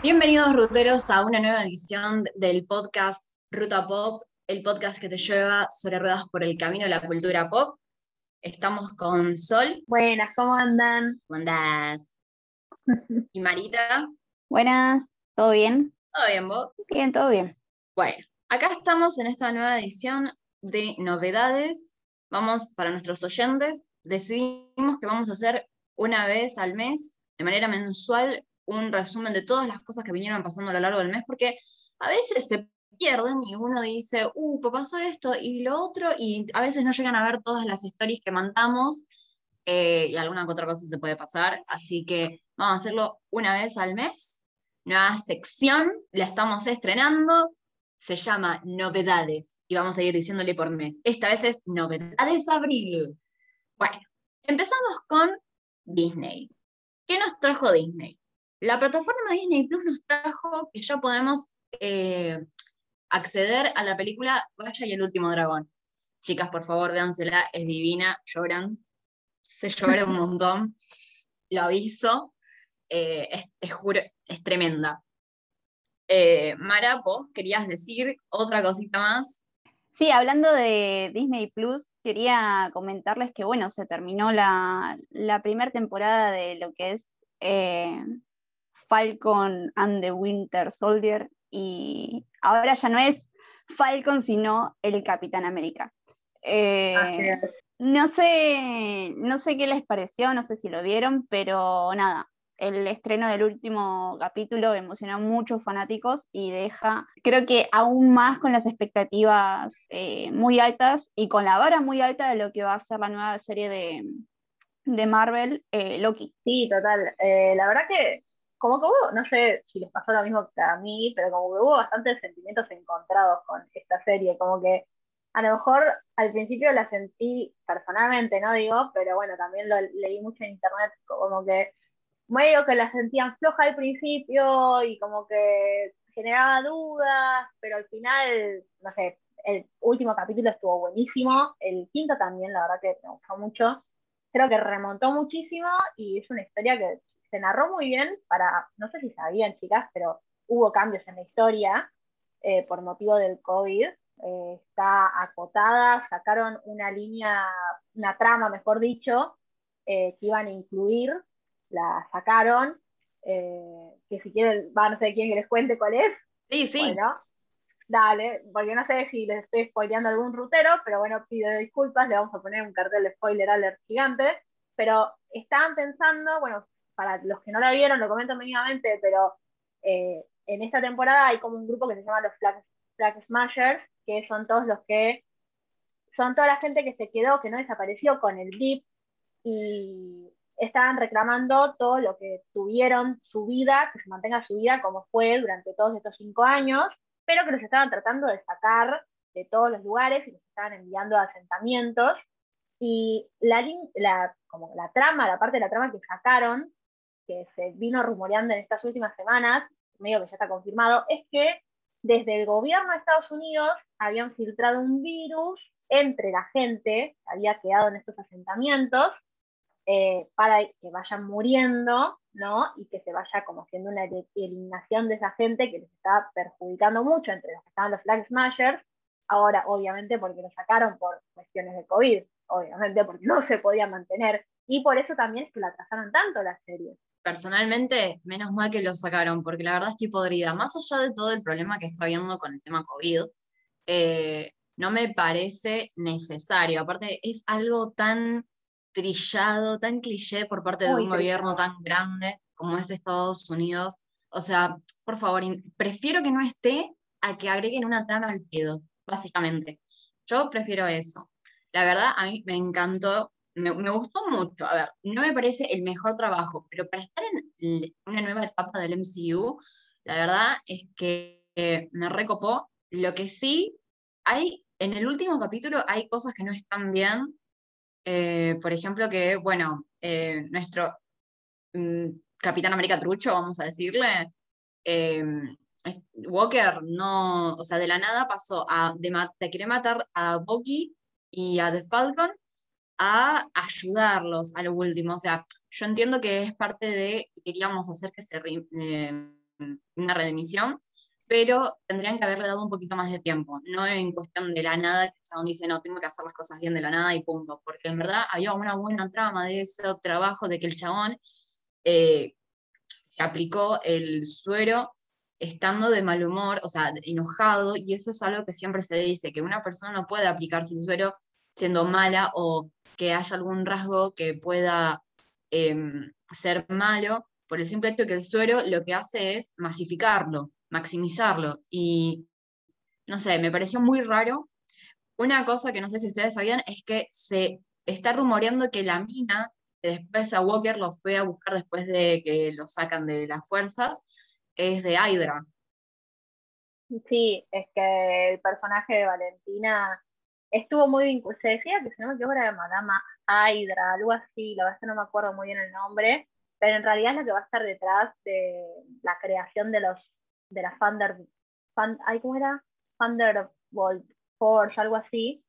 Bienvenidos ruteros a una nueva edición del podcast Ruta Pop, el podcast que te lleva sobre ruedas por el camino de la cultura pop. Estamos con Sol. Buenas, ¿cómo andan? ¿Cómo andás? Y Marita. Buenas, ¿todo bien? ¿Todo bien vos? Bien, todo bien. Bueno, acá estamos en esta nueva edición de novedades. Vamos para nuestros oyentes. Decidimos que vamos a hacer una vez al mes, de manera mensual, un resumen de todas las cosas que vinieron pasando a lo largo del mes, porque a veces se pierden y uno dice, uh, pues pasó esto y lo otro, y a veces no llegan a ver todas las stories que mandamos, eh, y alguna otra cosa se puede pasar, así que vamos a hacerlo una vez al mes. Nueva sección, la estamos estrenando, se llama Novedades, y vamos a ir diciéndole por mes. Esta vez es Novedades Abril. Bueno, empezamos con Disney. ¿Qué nos trajo Disney? La plataforma Disney Plus nos trajo que ya podemos eh, acceder a la película Raya y el último dragón. Chicas, por favor, véansela, es divina, lloran, se llora un montón, lo aviso, eh, es, juro, es tremenda. Eh, Mara, vos querías decir otra cosita más. Sí, hablando de Disney Plus, quería comentarles que, bueno, se terminó la, la primera temporada de lo que es Falcon and the Winter Soldier y ahora ya no es Falcon, sino el Capitán América. Eh, no sé, no sé qué les pareció, no sé si lo vieron, pero nada, el estreno del último capítulo emocionó a muchos fanáticos y deja, creo que aún más con las expectativas eh, muy altas y con la vara muy alta de lo que va a ser la nueva serie de, Marvel, eh, Loki. Sí, total. la verdad que como que hubo, no sé si les pasó lo mismo que a mí, pero como que hubo bastantes sentimientos encontrados con esta serie, como que a lo mejor al principio la sentí personalmente, no digo, pero bueno, también lo leí mucho en internet, como que medio que la sentían floja al principio y como que generaba dudas, pero al final, no sé, el último capítulo estuvo buenísimo, el quinto también, la verdad que me gustó mucho, creo que remontó muchísimo y es una historia que se narró muy bien para, no sé si sabían chicas, pero hubo cambios en la historia eh, por motivo del COVID. Eh, está acotada, sacaron una línea, una trama, mejor dicho, eh, que iban a incluir, la sacaron, que si quieren, va, no sé quién que les cuente cuál es. Sí, sí. Bueno, dale, porque no sé si les estoy spoileando algún rutero, pero bueno, pido disculpas, le vamos a poner un cartel de spoiler alert gigante, pero estaban pensando, bueno, para los que no la vieron, lo comento mínimamente, pero eh, en esta temporada hay como un grupo que se llama los Flag, Smashers, que son todos los que, son toda la gente que se quedó, que no desapareció con el DIP, y estaban reclamando todo lo que tuvieron su vida, que se mantenga su vida como fue durante todos estos cinco años, pero que los estaban tratando de sacar de todos los lugares y los estaban enviando a asentamientos. Y la, la, como la trama, la parte de la trama que sacaron, que se vino rumoreando en estas últimas semanas, medio que ya está confirmado, es que desde el gobierno de Estados Unidos habían filtrado un virus entre la gente que había quedado en estos asentamientos eh, para que vayan muriendo, ¿no? Y que se vaya como haciendo una eliminación de esa gente que les está perjudicando mucho, entre los que estaban los Flag Smashers, ahora obviamente porque lo sacaron por cuestiones de COVID, obviamente porque no se podía mantener, y por eso también es que la atrasaron tanto la serie personalmente, menos mal que lo sacaron, porque la verdad estoy podrida. Más allá de todo el problema que está habiendo con el tema COVID, eh, no me parece necesario. Aparte, es algo tan trillado, tan cliché por parte de un gobierno tan grande como es Estados Unidos. O sea, por favor, prefiero que no esté a que agreguen una trama al pedo, básicamente. Yo prefiero eso. La verdad, a mí me encantó me, gustó mucho. A ver, no me parece el mejor trabajo, pero para estar en una nueva etapa del MCU, la verdad es que me recopó. Lo que sí, hay, en el último capítulo hay cosas que no están bien. Eh, por ejemplo, que, bueno, eh, nuestro mm, Capitán América Trucho, vamos a decirle, eh, Walker no, o sea, de la nada pasó a, de, de querer matar a Bucky y a The Falcon a ayudarlos a lo último. O sea, yo entiendo que es parte de, queríamos hacer que se, eh, una redemisión, pero tendrían que haberle dado un poquito más de tiempo, no en cuestión de la nada, que el dice, no, tengo que hacer las cosas bien de la nada y punto, porque en verdad había una buena trama de ese trabajo, de que el chabón eh, se aplicó el suero estando de mal humor, o sea, enojado, y eso es algo que siempre se dice, que una persona no puede aplicarse el suero siendo mala o que haya algún rasgo que pueda em, ser malo, por el simple hecho que el suero lo que hace es masificarlo, maximizarlo. Y no sé, me pareció muy raro. Una cosa que no sé si ustedes sabían es que se está rumoreando que la mina, que después a Walker lo fue a buscar después de que lo sacan de las fuerzas, es de Hydra. Sí, es que el personaje de Valentina estuvo muy vinculado. Se decía que si no me equivoco era de Madama Hydra, algo así, la verdad es que no me acuerdo muy bien el nombre, pero en realidad es lo que va a estar detrás de la creación de los de la Thunder, ¿cómo era? Thunderbolt Force, algo así,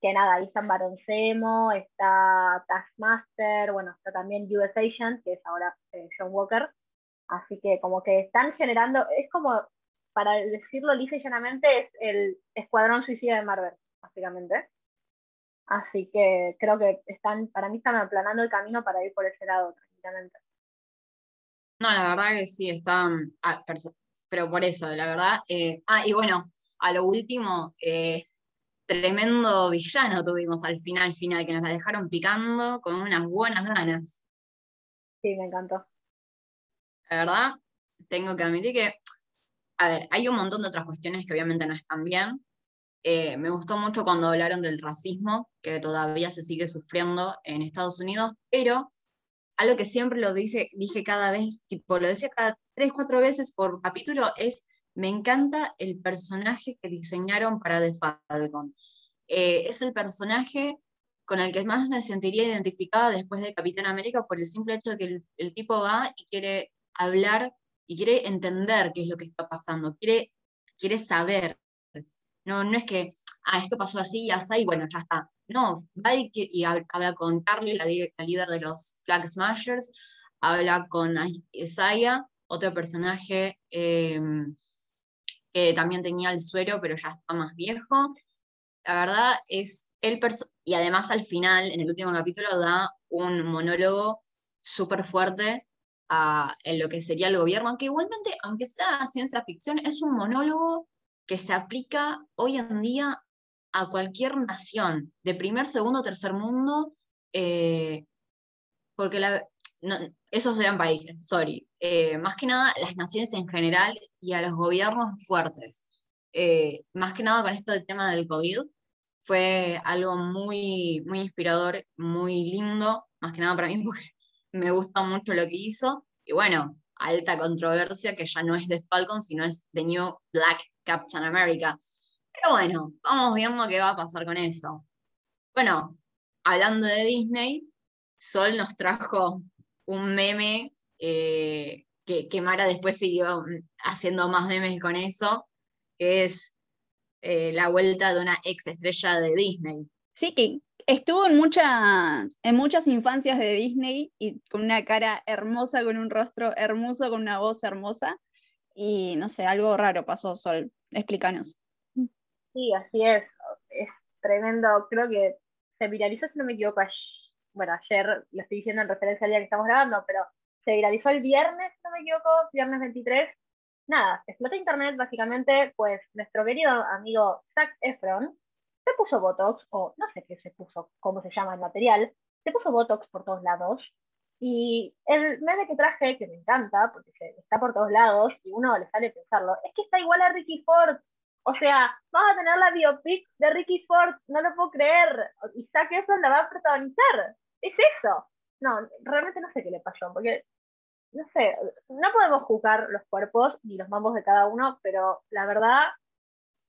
que nada, ahí está Baron Zemo, está Taskmaster, bueno, está también US Agent, que es ahora eh, John Walker, así que como que están generando, es como, para decirlo lisa y llanamente, es el escuadrón suicida de Marvel, básicamente. Así que creo que están, para mí están aplanando el camino para ir por ese lado, tranquilamente. No, la verdad que sí, están, ah, pero por eso, la verdad. Eh, ah, y bueno, a lo último, eh, tremendo villano tuvimos al final, final, que nos la dejaron picando con unas buenas ganas. Sí, me encantó. La verdad, tengo que admitir que, a ver, hay un montón de otras cuestiones que obviamente no están bien, eh, me gustó mucho cuando hablaron del racismo, que todavía se sigue sufriendo en Estados Unidos, pero algo que siempre lo dice, dije cada vez, tipo, lo decía cada tres, cuatro veces por capítulo, es, me encanta el personaje que diseñaron para The Falcon. Eh, es el personaje con el que más me sentiría identificada después de Capitán América por el simple hecho de que el, el tipo va y quiere hablar y quiere entender qué es lo que está pasando, quiere, quiere saber, no, no es que, ah, esto pasó así y así, y bueno, ya está. No, va y, habla con Carly, la, líder de los Flag Smashers, habla con Isaiah, otro personaje em, que también tenía el suero, pero ya está más viejo. La verdad es el y además al final, en el último capítulo, da un monólogo súper fuerte a, en lo que sería el gobierno, aunque igualmente, aunque sea ciencia ficción, es un monólogo que se aplica hoy en día a cualquier nación, de primer, segundo, tercer mundo, eh, porque la, esos sean países, sorry, eh, más que nada las naciones en general y a los gobiernos fuertes. Eh, más que nada con esto del tema del COVID, fue algo muy, muy inspirador, muy lindo, más que nada para mí porque me gusta mucho lo que hizo. Y bueno, alta controversia que ya no es de Falcon, sino es de New Black Captain America. Pero bueno, vamos viendo qué va a pasar con eso. Bueno, hablando de Disney, Sol nos trajo un meme eh, que, Mara después siguió haciendo más memes con eso, que es eh, la vuelta de una ex estrella de Disney. Sí, que estuvo en muchas, en muchas infancias de Disney y con una cara hermosa, con un rostro hermoso, con una voz hermosa. Y no sé, algo raro pasó, Sol. Explícanos. Sí, así es. Es tremendo. Creo que se viralizó, si no me equivoco, bueno, ayer lo estoy diciendo en referencia al día que estamos grabando, pero se viralizó el viernes, si no me equivoco, viernes 23. Nada, explotó internet básicamente, pues nuestro querido amigo Zac Efron se puso Botox, o no sé qué se puso, cómo se llama el material, se puso Botox por todos lados. Y el meme que traje, que me encanta, porque está por todos lados y uno le sale pensarlo, es que está igual a Ricky Ford. O sea, vamos a tener la biopic de Ricky Ford, no lo puedo creer. Zac Efron la va a protagonizar. Es eso. No, realmente no sé qué le pasó, porque, no sé, no podemos juzgar los cuerpos ni los mambos de cada uno, pero la verdad,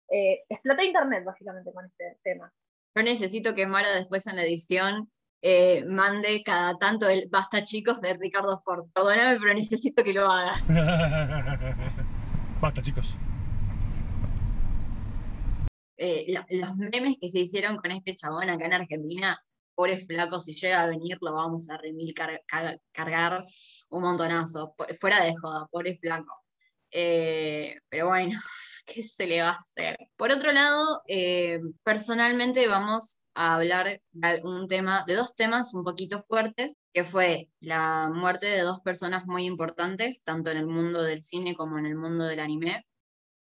eh, explota internet básicamente con este tema. Yo necesito que Mara después en la edición eh, mande cada tanto el Basta chicos de Ricardo Ford. Perdóname, pero necesito que lo hagas. Basta chicos. Eh, los memes que se hicieron con este chabón acá en Argentina, pobres flacos, si llega a venir lo vamos a remil cargar un montonazo. Fuera de joda, pobre flaco. Eh, pero bueno, ¿qué se le va a hacer? Por otro lado, eh, personalmente vamos a hablar de un tema, de dos temas un poquito fuertes, que fue la muerte de dos personas muy importantes, tanto en el mundo del cine como en el mundo del anime.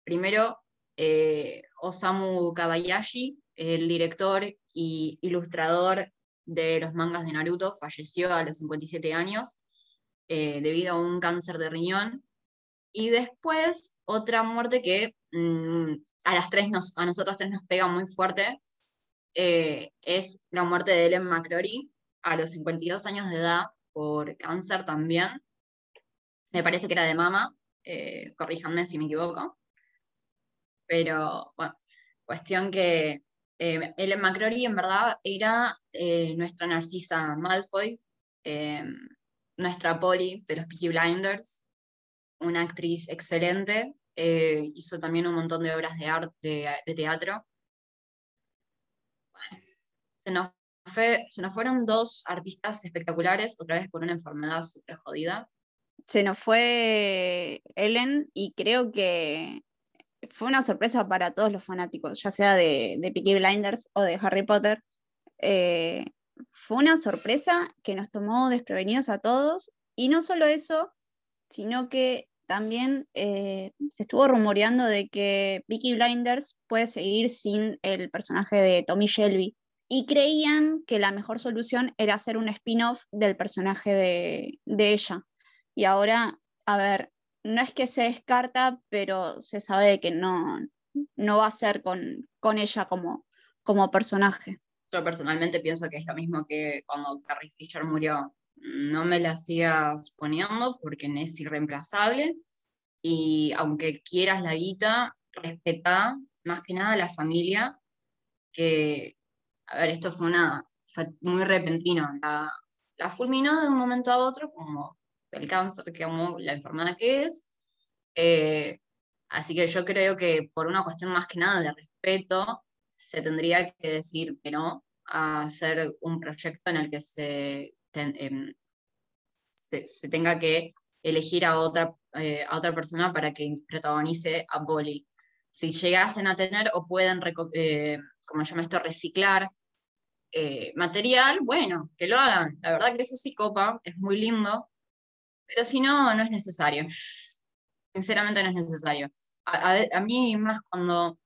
Primero, eh, Osamu Kabayashi, el director y ilustrador de los mangas de Naruto, falleció a los 57 años eh, debido a un cáncer de riñón. Y después, otra muerte que mm, a, las tres nos, a nosotros tres nos pega muy fuerte, eh, es la muerte de Ellen McCrory a los 52 años de edad por cáncer también. Me parece que era de mama, eh, corríjanme si me equivoco. Pero bueno, cuestión que eh, Ellen McCrory en verdad era nuestra Narcisa Malfoy, nuestra Polly de los Peaky Blinders, una actriz excelente, hizo también un montón de obras de arte, de teatro se nos, se nos fueron dos artistas espectaculares, otra vez por una enfermedad súper jodida. Se nos fue Ellen y creo que fue una sorpresa para todos los fanáticos, ya sea de, de Peaky Blinders o de Harry Potter. Eh, fue una sorpresa que nos tomó desprevenidos a todos y no solo eso, sino que también eh, se estuvo rumoreando de que Peaky Blinders puede seguir sin el personaje de Tommy Shelby, y creían que la mejor solución era hacer un spin-off del personaje de, ella. Y ahora, a ver, no es que se descarta, pero se sabe que no, no va a ser con, con ella como, como personaje. Yo personalmente pienso que es lo mismo que cuando Carrie Fisher murió. No me la sigas poniendo porque es irreemplazable y aunque quieras la guita, respeta más que nada a la familia que, a ver, esto fue una muy repentino, la, la, fulminó de un momento a otro como el cáncer, como la enfermedad que es. Eh, así que yo creo que por una cuestión más que nada de respeto, se tendría que decir que no a hacer un proyecto en el que se, em, se, tenga que elegir a otra, eh, a otra persona para que protagonice a Bolly. Si llegasen a tener o pueden, eh, como me estoy reciclar eh, material, bueno, que lo hagan. La verdad que eso sí copa, es muy lindo, pero si no, no es necesario. Sinceramente no es necesario. A, mí más cuando,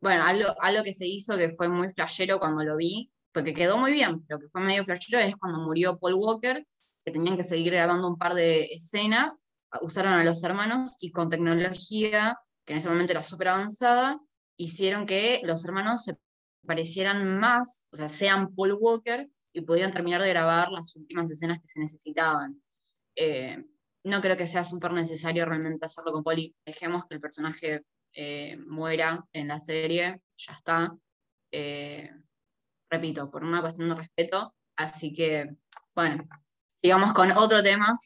bueno, algo, algo, que se hizo que fue muy flashero cuando lo vi, porque quedó muy bien, pero que fue medio flashero es cuando murió Paul Walker, que tenían que seguir grabando un par de escenas, usaron a los hermanos y con tecnología, que en ese momento era súper avanzada, hicieron que los hermanos se parecieran más, o sea, sean Paul Walker y pudieran terminar de grabar las últimas escenas que se necesitaban. Eh, no creo que sea súper necesario realmente hacerlo con Polly. Dejemos que el personaje eh, muera en la serie, ya está. Eh, repito, por una cuestión de respeto. Así que, bueno, sigamos con otro tema.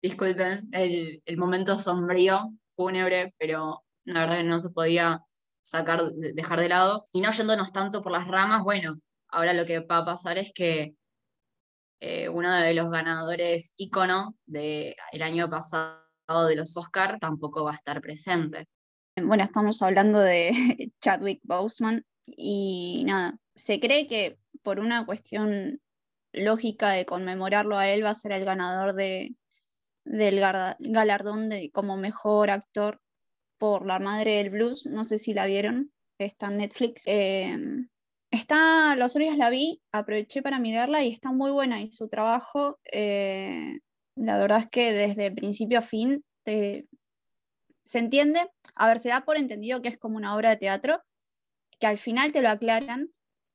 Disculpen el, momento sombrío, fúnebre, pero la verdad que no se podía sacar, dejar de lado. Y no yéndonos tanto por las ramas, bueno, ahora lo que va a pasar es que eh, uno de los ganadores ícono del año pasado de los Oscar tampoco va a estar presente. Bueno, estamos hablando de Chadwick Boseman y nada, se cree que por una cuestión lógica de conmemorarlo a él va a ser el ganador de, del galardón de, como mejor actor por La Madre del Blues, no sé si la vieron, está en Netflix. Eh, está, los días la vi, aproveché para mirarla y está muy buena y su trabajo, eh, la verdad es que desde principio a fin se entiende, a ver, se da por entendido que es como una obra de teatro, que al final te lo aclaran,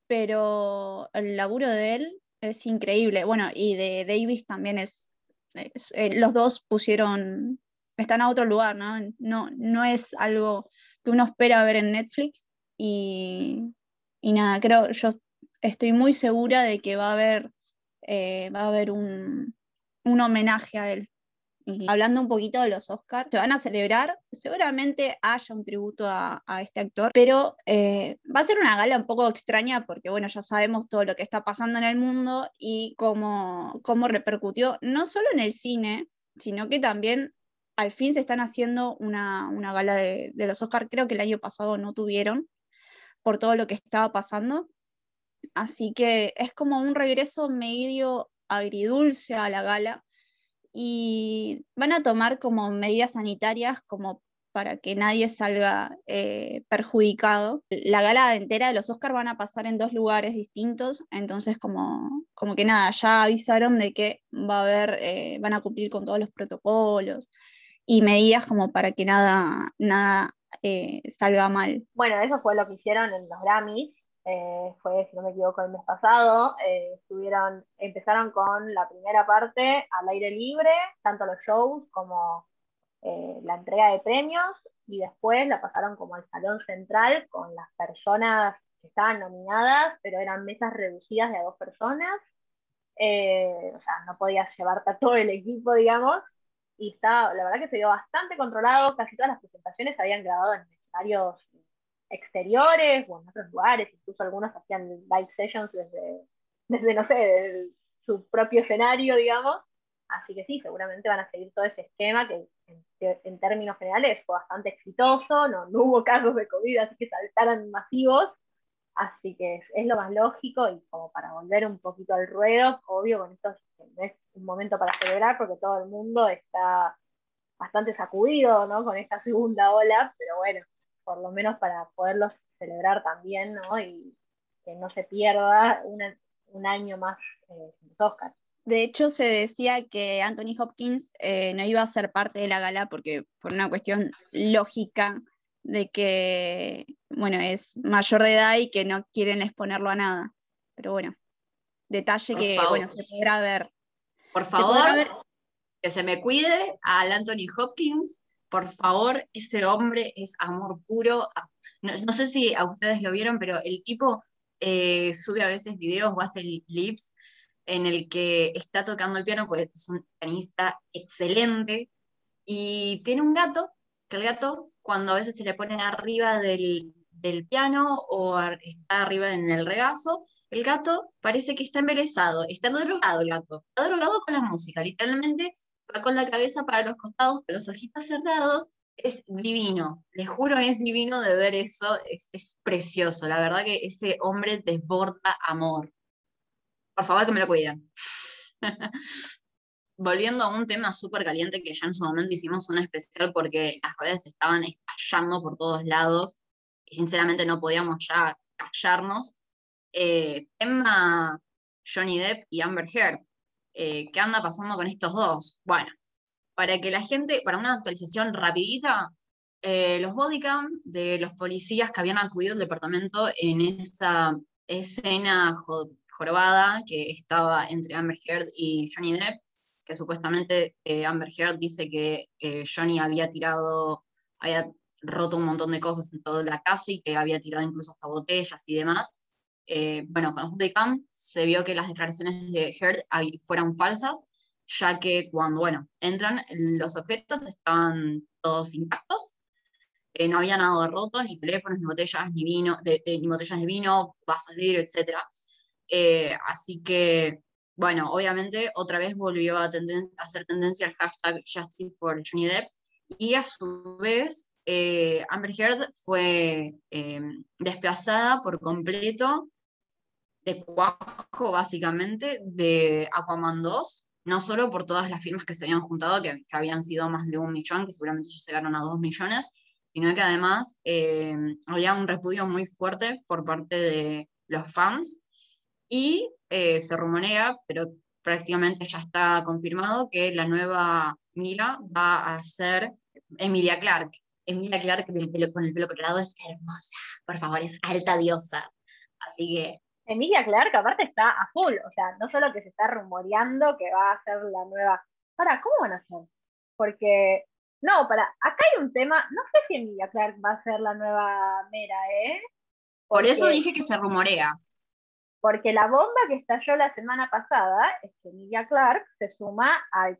pero el laburo de él es increíble. Bueno, y de Davis también es, eh, los dos pusieron están a otro lugar, ¿no? No, no es algo que uno espera ver en Netflix y, nada, creo, yo estoy muy segura de que va a haber, eh, va a haber un, homenaje a él. Hablando un poquito de los Oscars, se van a celebrar, seguramente haya un tributo a, este actor, pero eh, va a ser una gala un poco extraña porque, bueno, ya sabemos todo lo que está pasando en el mundo y cómo, cómo repercutió no solo en el cine, sino que también al fin se están haciendo una, gala de, los Oscars. Creo que el año pasado no tuvieron por todo lo que estaba pasando. Así que es como un regreso medio agridulce a la gala y van a tomar como medidas sanitarias como para que nadie salga eh, perjudicado. La gala entera de los Oscars van a pasar en dos lugares distintos, entonces como, como que nada, ya avisaron de que va a haber, eh, van a cumplir con todos los protocolos y medidas como para que nada, nada eh, salga mal. Bueno, eso fue lo que hicieron en los Grammys. Fue, si no me equivoco, el mes pasado. estuvieron, empezaron con la primera parte al aire libre, tanto los shows como eh, la entrega de premios y después la pasaron como al salón central con las personas que estaban nominadas, pero eran mesas reducidas de dos personas. Eh, o sea, no podías llevarte a todo el equipo, digamos, y estaba, la verdad que se dio bastante controlado, casi todas las presentaciones se habían grabado en escenarios exteriores o en otros lugares, incluso algunos hacían live sessions desde, desde no sé, su propio escenario, digamos, Así que sí, seguramente van a seguir todo ese esquema que en, términos generales fue bastante exitoso, no, hubo casos de COVID, así que saltaron masivos, así que es, lo más lógico y como para volver un poquito al ruedo, obvio con esto no es un momento para celebrar porque todo el mundo está bastante sacudido ¿no? con esta segunda ola, pero bueno, por lo menos para poderlos celebrar también ¿no? y que no se pierda un año más eh, los Oscars. De hecho, se decía que Anthony Hopkins eh, no iba a ser parte de la gala porque por una cuestión lógica de que, bueno, es mayor de edad y que no quieren exponerlo a nada. Pero bueno, detalle que, bueno, se podrá ver. Por favor, que se me cuide al Anthony Hopkins. Por favor, ese hombre es amor puro. No, sé si a ustedes lo vieron, pero el tipo eh, sube a veces videos o hace lips en el que está tocando el piano, pues es un pianista excelente, y tiene un gato, que el gato cuando a veces se le pone arriba del, piano o está arriba en el regazo, el gato parece que está embelesado, está drogado el gato, está drogado con la música, literalmente va con la cabeza para los costados, con los ojitos cerrados, es divino, les juro es divino de ver eso, es, precioso, la verdad que ese hombre desborda amor. Por favor, que me lo cuiden. Volviendo a un tema súper caliente que ya en su momento hicimos un especial porque las redes estaban estallando por todos lados y sinceramente no podíamos ya callarnos. Eh, tema Johnny Depp y Amber Heard. Eh, ¿Qué anda pasando con estos dos? Bueno, para que la gente, para una actualización rapidita, eh, los bodycam de los policías que habían acudido al departamento en esa escena jorobada que estaba entre Amber Heard y Johnny Depp, que supuestamente eh, Amber Heard dice que eh, Johnny había tirado, había roto un montón de cosas en toda la casa y que había tirado incluso hasta botellas y demás. Eh, bueno, con los Cam se vio que las declaraciones de Heard fueran falsas, ya que cuando, bueno, entran, los objetos estaban todos intactos, no había nada roto, ni teléfonos, ni botellas, ni vino, ni botellas de vino, vasos de vidrio, etcétera. Eh, así que, bueno, obviamente otra vez volvió a, hacer tendencia el hashtag Justice for Johnny Depp y a su vez eh, Amber Heard fue eh, desplazada por completo de cuajo, básicamente, de Aquaman 2, no solo por todas las firmas que se habían juntado, que, habían sido más de un millón, que seguramente ya llegaron a dos millones, sino que además había un repudio muy fuerte por parte de los fans y eh, se rumorea, pero prácticamente ya está confirmado, que la nueva Mila va a ser Emilia Clark. Emilia Clark con el pelo colorado es hermosa, por favor, es alta diosa. Así que... Emilia Clark aparte está a full, o sea, no solo que se está rumoreando que va a ser la nueva... Para, ¿cómo van a ser? Porque, no, para, acá hay un tema, no sé si Emilia Clark va a ser la nueva Mera, ¿eh? Por eso dije que se rumorea. Porque la bomba que estalló la semana pasada es que Emilia Clark se suma al,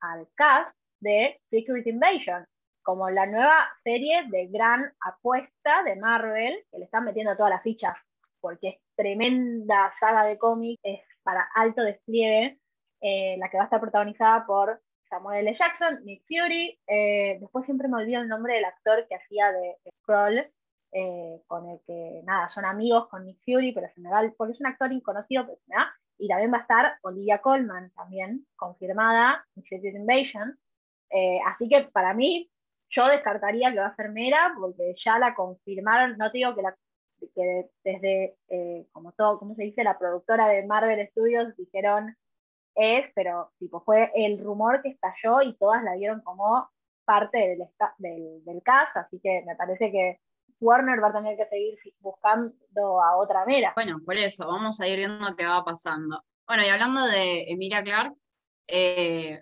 al cast de Secret Invasion, como la nueva serie de gran apuesta de Marvel, que le están metiendo todas las fichas, porque es tremenda saga de cómics, es para alto despliegue, eh, la que va a estar protagonizada por Samuel L. Jackson, Nick Fury, eh, después siempre me olvido el nombre del actor que hacía de, Scroll, eh, con el que, nada, son amigos con Nick Fury, pero se me da, porque es un actor inconocido, pero y también va a estar Olivia Colman, también confirmada, Secret Invasion, así que para mí, yo descartaría que va a ser Mera, porque ya la confirmaron, no te digo que, la, que desde, como todo, ¿cómo se dice? La productora de Marvel Studios dijeron es, pero tipo fue el rumor que estalló y todas la vieron como parte del, del, del así que me parece que Warner va a tener que seguir buscando a otra mera. Bueno, por eso, vamos a ir viendo qué va pasando. Bueno, y hablando de Emilia Clark, eh,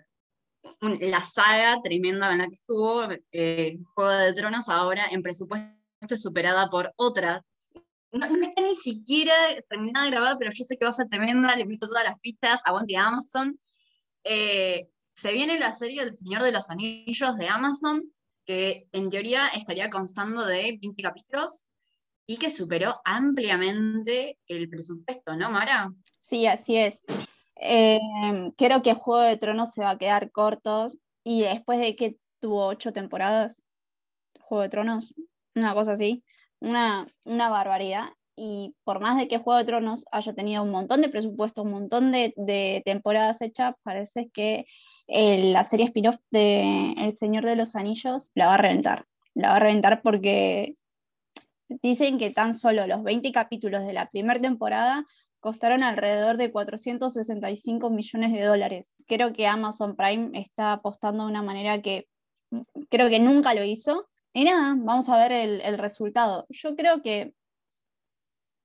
la saga tremenda en la que estuvo, eh, Juego de Tronos, ahora en presupuesto superada por otra no, está ni siquiera terminada de grabar, pero yo sé que va a ser tremenda, le meto todas las fichas, aguante Amazon. Eh, se viene la serie El Señor de los Anillos de Amazon, que en teoría estaría constando de 20 capítulos y que superó ampliamente el presupuesto, ¿no, Mara? Sí, así es. Eh, creo que Juego de Tronos se va a quedar corto y después de que tuvo ocho temporadas, Juego de Tronos, una cosa así, una, una barbaridad. Y por más de que Juego de Tronos haya tenido un montón de presupuesto, un montón de, temporadas hechas, parece que eh, la serie spin-off de El Señor de los Anillos la va a reventar. La va a reventar porque dicen que tan solo los 20 capítulos de la primera temporada costaron alrededor de 465 millones de dólares. Creo que Amazon Prime está apostando de una manera que creo que nunca lo hizo y nada, vamos a ver el, resultado. Yo creo que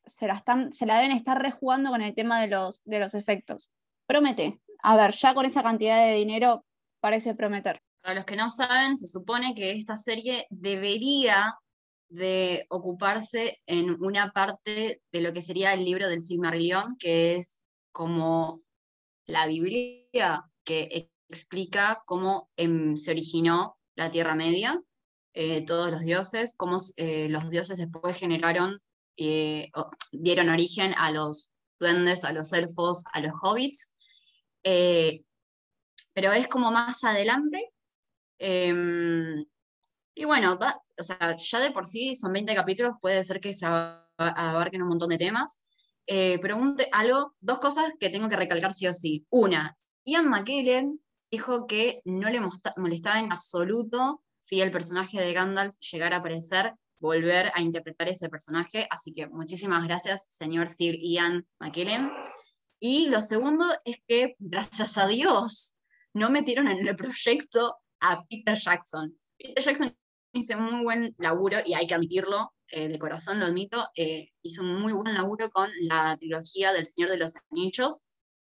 se la, están, se la deben estar rejugando con el tema de los, de los efectos. Promete. A ver, ya con esa cantidad de dinero parece prometer. Para los que no saben, se supone que esta serie debería de ocuparse en una parte de lo que sería el libro del Silmarillion, que es como la Biblia que explica cómo em, se originó la Tierra Media eh, todos los dioses, cómo eh, los dioses después generaron, eh, dieron origen a los duendes, a los elfos, a los hobbits. pero es como más adelante. Em, y bueno, o sea, ya de por sí son 20 capítulos, puede ser que se abarquen un montón de temas. pregunte algo, dos cosas que tengo que recalcar sí o sí. Una, Ian McKellen dijo que no le molestaba en absoluto si el personaje de Gandalf llegara a aparecer, volver a interpretar ese personaje. Así que muchísimas gracias, señor Sir Ian McKellen. Y lo segundo es que, gracias a Dios, no metieron en el proyecto a Peter Jackson. Peter Jackson hizo un muy buen laburo, y hay que admitirlo, eh, de corazón lo admito, eh, hizo un muy buen laburo con la trilogía del Señor de los Anillos,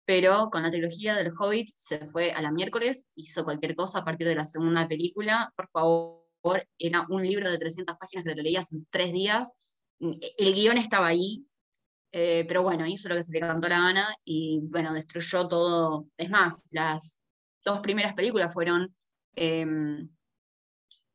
pero con la trilogía del Hobbit se fue a la miércoles, hizo cualquier cosa a partir de la segunda película, por favor, era un libro de 300 páginas que lo leías en tres días, el guion estaba ahí, eh, pero bueno, hizo lo que se le cantó la gana y bueno, destruyó todo, es más, las dos primeras películas fueron em,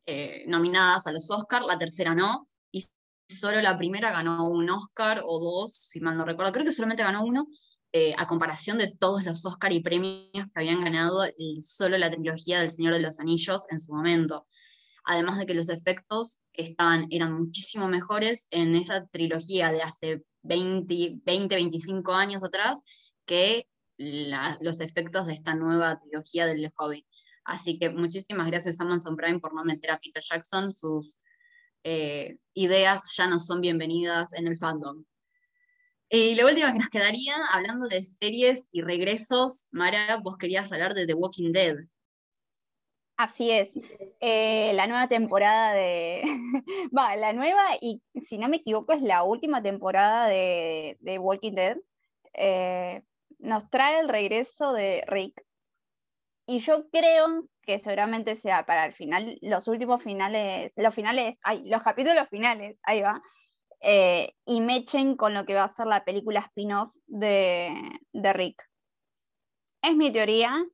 eh, nominadas a los Oscars, la tercera no, y solo la primera ganó un Oscar o dos, si mal no recuerdo, creo que solamente ganó uno, eh, a comparación de todos los Oscar y premios que habían ganado solo la trilogía del Señor de los Anillos en su momento. Además de que los efectos estaban, eran muchísimo mejores en esa trilogía de hace 20, 20 25 años atrás que los efectos de esta nueva trilogía del Hobbit. Así que muchísimas gracias a Amazon Prime por no meter a Peter Jackson. Sus eh, ideas ya no son bienvenidas en el fandom. Y lo último que nos quedaría, hablando de series y regresos, Mara, vos querías hablar de The Walking Dead. Así es. Eh, la nueva temporada de. Va, la nueva, y si no me equivoco, es la última temporada de, The Walking Dead. Eh, nos trae el regreso de Rick. Y yo creo que seguramente sea para el final, los últimos finales, los finales, ay, los capítulos finales, ahí va, eh, y mechen con lo que va a ser la película spin-off de, Rick. Es mi teoría,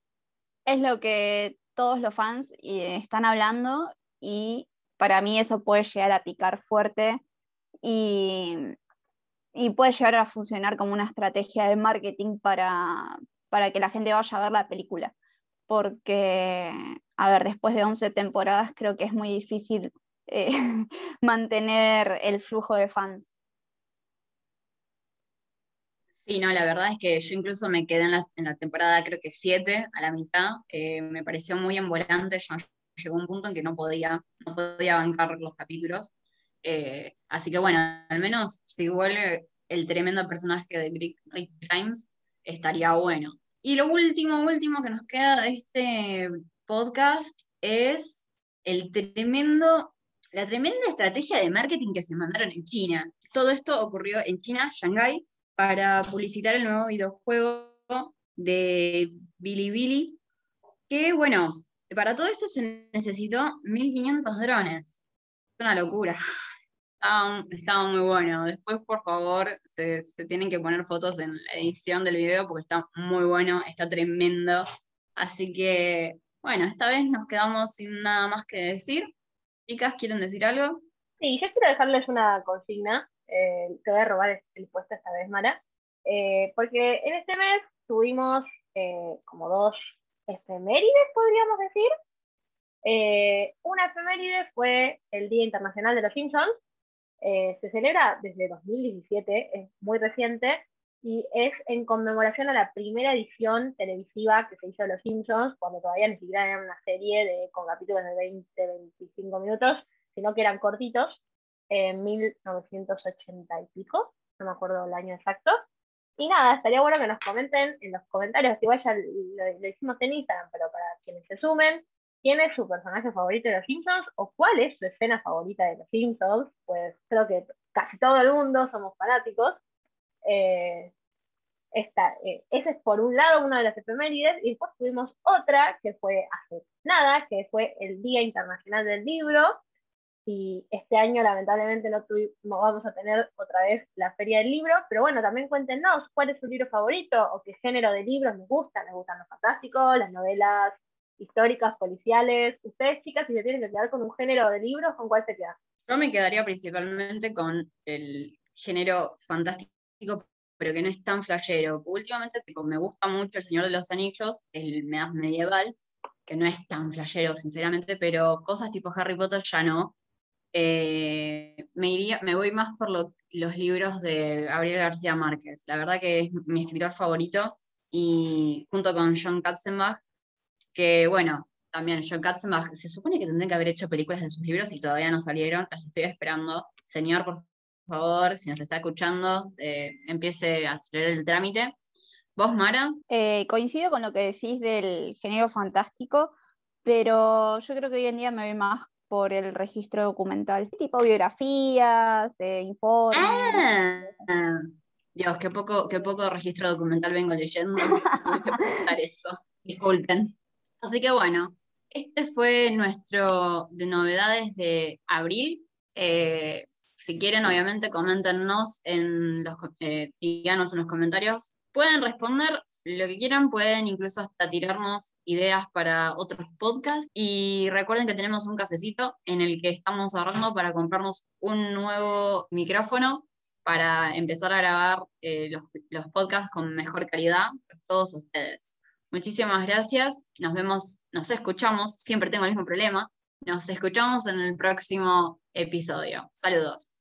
es lo que todos los fans eh, están hablando y para mí eso puede llegar a picar fuerte y, y puede llegar a funcionar como una estrategia de marketing para, para que la gente vaya a ver la película. porque, a ver, después de 11 temporadas creo que es muy difícil eh, mantener el flujo de fans. Sí, no, la verdad es que yo incluso me quedé en la, en la temporada, creo que 7, a la mitad. Eh, me pareció muy envolante. Yo, llegó un punto en que no podía, no podía bancar los capítulos. Eh, así que bueno, al menos si vuelve el tremendo personaje de Rick Grimes, estaría bueno. Y lo último, último que nos queda de este podcast es el tremendo, la tremenda estrategia de marketing que se mandaron en China. Todo esto ocurrió en China, Shanghai, para publicitar el nuevo videojuego de Bilibili, que bueno, para todo esto se necesitó 1500 drones. Una locura. Estaba, muy bueno. Después, por favor, se, tienen que poner fotos en la edición del video porque está muy bueno, está tremendo. Así que, bueno, esta vez nos quedamos sin nada más que decir. Chicas, ¿quieren decir algo? Sí, yo quiero dejarles una consigna. Eh, te voy a robar el puesto esta vez, Mara. Eh, porque en este mes tuvimos eh, como dos efemérides, podríamos decir. una efeméride fue el Día Internacional de los Simpsons, se celebra desde 2017, es muy reciente, y es en conmemoración a la primera edición televisiva que se hizo de Los Simpsons, cuando todavía ni siquiera era una serie de, con capítulos de 20-25 minutos, sino que eran cortitos, en 1980 y pico, no me acuerdo el año exacto. Y nada, estaría bueno que nos comenten en los comentarios, igual ya lo, lo hicimos en Instagram, pero para quienes se sumen, quién es su personaje favorito de los Simpsons o cuál es su escena favorita de los Simpsons, pues creo que casi todo el mundo somos fanáticos. Eh, eh, ese es por un lado una de las efemérides, y después tuvimos otra que fue hace nada, que fue el Día Internacional del Libro, y este año lamentablemente no, tuvimos, vamos a tener otra vez la Feria del Libro, pero bueno, también cuéntenos cuál es su libro favorito o qué género de libros les gustan, les gustan los fantásticos, las novelas históricas, policiales. Ustedes, chicas, si se tienen que quedar con un género de libros, ¿con cuál se queda? Yo me quedaría principalmente con el género fantástico, pero que no es tan flashero. Últimamente tipo, me gusta mucho El Señor de los Anillos, el medieval, que no es tan flashero, sinceramente, pero cosas tipo Harry Potter ya no. Eh, me, iría, me voy más por los libros de Gabriel García Márquez. La verdad que es mi escritor favorito y junto con John Katzenbach que bueno, también John Katzenbach, se supone que tendría que haber hecho películas de sus libros y todavía no salieron, las estoy esperando. Señor, por favor, si nos está escuchando, eh, empiece a hacer el trámite. ¿Vos, Mara? Eh, coincido con lo que decís del género fantástico, pero yo creo que hoy en día me voy más por el registro documental, tipo biografías, eh, informes. Ah, Dios, qué poco, qué poco registro documental vengo leyendo. eso. Disculpen. Así que bueno, este fue nuestro de novedades de abril. Eh, si quieren, obviamente, coméntenos en los, eh, en los comentarios. Pueden responder lo que quieran, pueden incluso hasta tirarnos ideas para otros podcasts. Y recuerden que tenemos un cafecito en el que estamos ahorrando para comprarnos un nuevo micrófono para empezar a grabar eh, los, los podcasts con mejor calidad todos ustedes. Muchísimas gracias. Nos vemos, nos escuchamos. Siempre tengo el mismo problema. Nos escuchamos en el próximo episodio. Saludos.